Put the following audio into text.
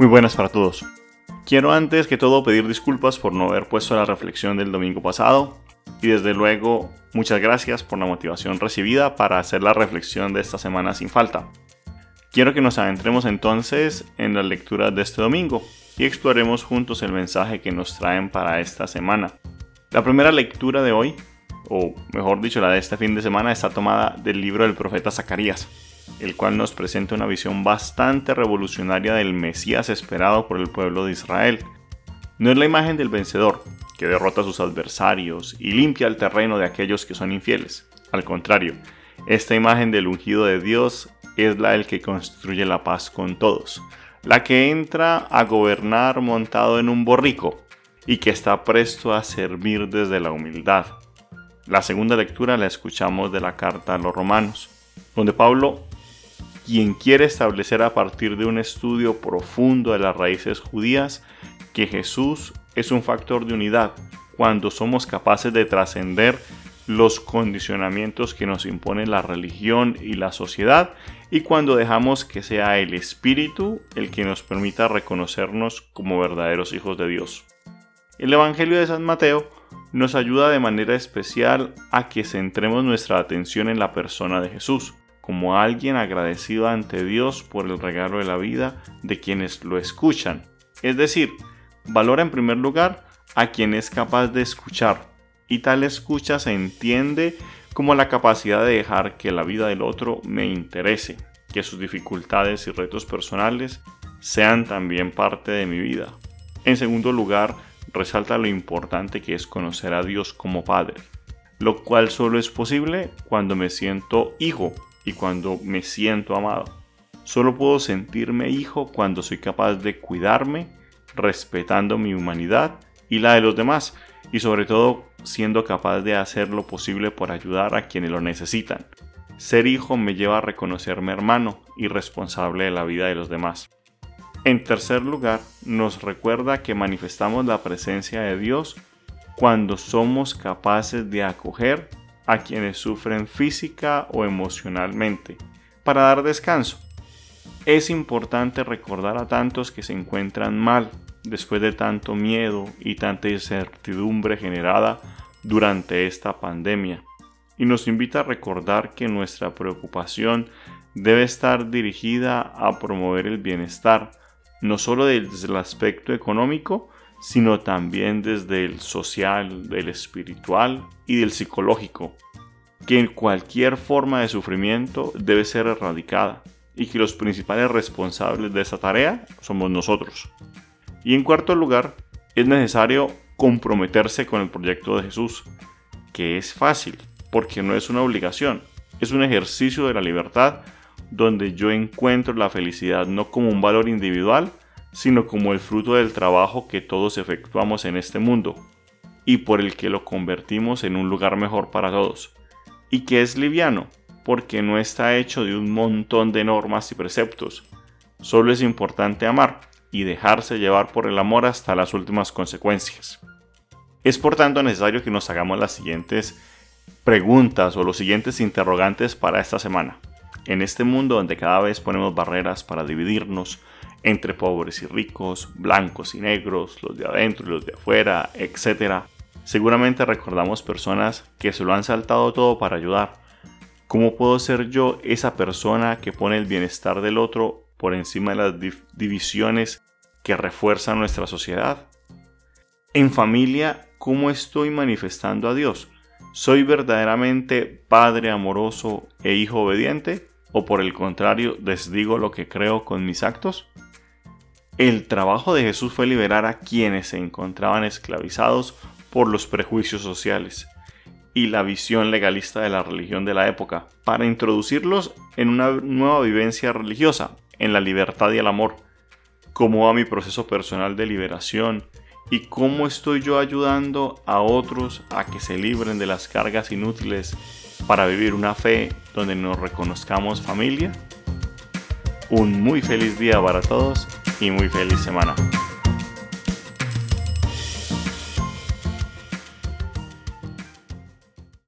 Muy buenas para todos. Quiero antes que todo pedir disculpas por no haber puesto la reflexión del domingo pasado y desde luego muchas gracias por la motivación recibida para hacer la reflexión de esta semana sin falta. Quiero que nos adentremos entonces en la lectura de este domingo y exploremos juntos el mensaje que nos traen para esta semana. La primera lectura de hoy, o mejor dicho la de este fin de semana, está tomada del libro del profeta Zacarías, el cual nos presenta una visión bastante revolucionaria del Mesías esperado por el pueblo de Israel. No es la imagen del vencedor, que derrota a sus adversarios y limpia el terreno de aquellos que son infieles. Al contrario, esta imagen del ungido de Dios es la del que construye la paz con todos, la que entra a gobernar montado en un borrico y que está presto a servir desde la humildad. La segunda lectura la escuchamos de la carta a los romanos, donde Pablo, quien quiere establecer a partir de un estudio profundo de las raíces judías, que Jesús es un factor de unidad cuando somos capaces de trascender los condicionamientos que nos impone la religión y la sociedad y cuando dejamos que sea el Espíritu el que nos permita reconocernos como verdaderos hijos de Dios. El Evangelio de San Mateo nos ayuda de manera especial a que centremos nuestra atención en la persona de Jesús, como alguien agradecido ante Dios por el regalo de la vida de quienes lo escuchan. Es decir, valora en primer lugar a quien es capaz de escuchar, y tal escucha se entiende como la capacidad de dejar que la vida del otro me interese, que sus dificultades y retos personales sean también parte de mi vida. En segundo lugar, resalta lo importante que es conocer a Dios como Padre, lo cual solo es posible cuando me siento hijo y cuando me siento amado. Solo puedo sentirme hijo cuando soy capaz de cuidarme respetando mi humanidad y la de los demás, y sobre todo siendo capaz de hacer lo posible por ayudar a quienes lo necesitan. Ser hijo me lleva a reconocerme hermano y responsable de la vida de los demás. En tercer lugar, nos recuerda que manifestamos la presencia de Dios cuando somos capaces de acoger a quienes sufren física o emocionalmente, para dar descanso. Es importante recordar a tantos que se encuentran mal después de tanto miedo y tanta incertidumbre generada durante esta pandemia. Y nos invita a recordar que nuestra preocupación debe estar dirigida a promover el bienestar, no solo desde el aspecto económico, sino también desde el social, del espiritual y del psicológico, que cualquier forma de sufrimiento debe ser erradicada y que los principales responsables de esa tarea somos nosotros. Y en cuarto lugar, es necesario comprometerse con el proyecto de Jesús, que es fácil, porque no es una obligación, es un ejercicio de la libertad donde yo encuentro la felicidad no como un valor individual, sino como el fruto del trabajo que todos efectuamos en este mundo, y por el que lo convertimos en un lugar mejor para todos, y que es liviano, porque no está hecho de un montón de normas y preceptos, solo es importante amar, y dejarse llevar por el amor hasta las últimas consecuencias. Es por tanto necesario que nos hagamos las siguientes preguntas o los siguientes interrogantes para esta semana. En este mundo donde cada vez ponemos barreras para dividirnos entre pobres y ricos, blancos y negros, los de adentro y los de afuera, etc., seguramente recordamos personas que se lo han saltado todo para ayudar. ¿Cómo puedo ser yo esa persona que pone el bienestar del otro por encima de las divisiones que refuerzan nuestra sociedad. En familia, ¿cómo estoy manifestando a Dios? ¿Soy verdaderamente padre amoroso e hijo obediente? ¿O por el contrario, desdigo lo que creo con mis actos? El trabajo de Jesús fue liberar a quienes se encontraban esclavizados por los prejuicios sociales y la visión legalista de la religión de la época, para introducirlos en una nueva vivencia religiosa, en la libertad y el amor, cómo va mi proceso personal de liberación y cómo estoy yo ayudando a otros a que se libren de las cargas inútiles para vivir una fe donde nos reconozcamos familia. Un muy feliz día para todos y muy feliz semana.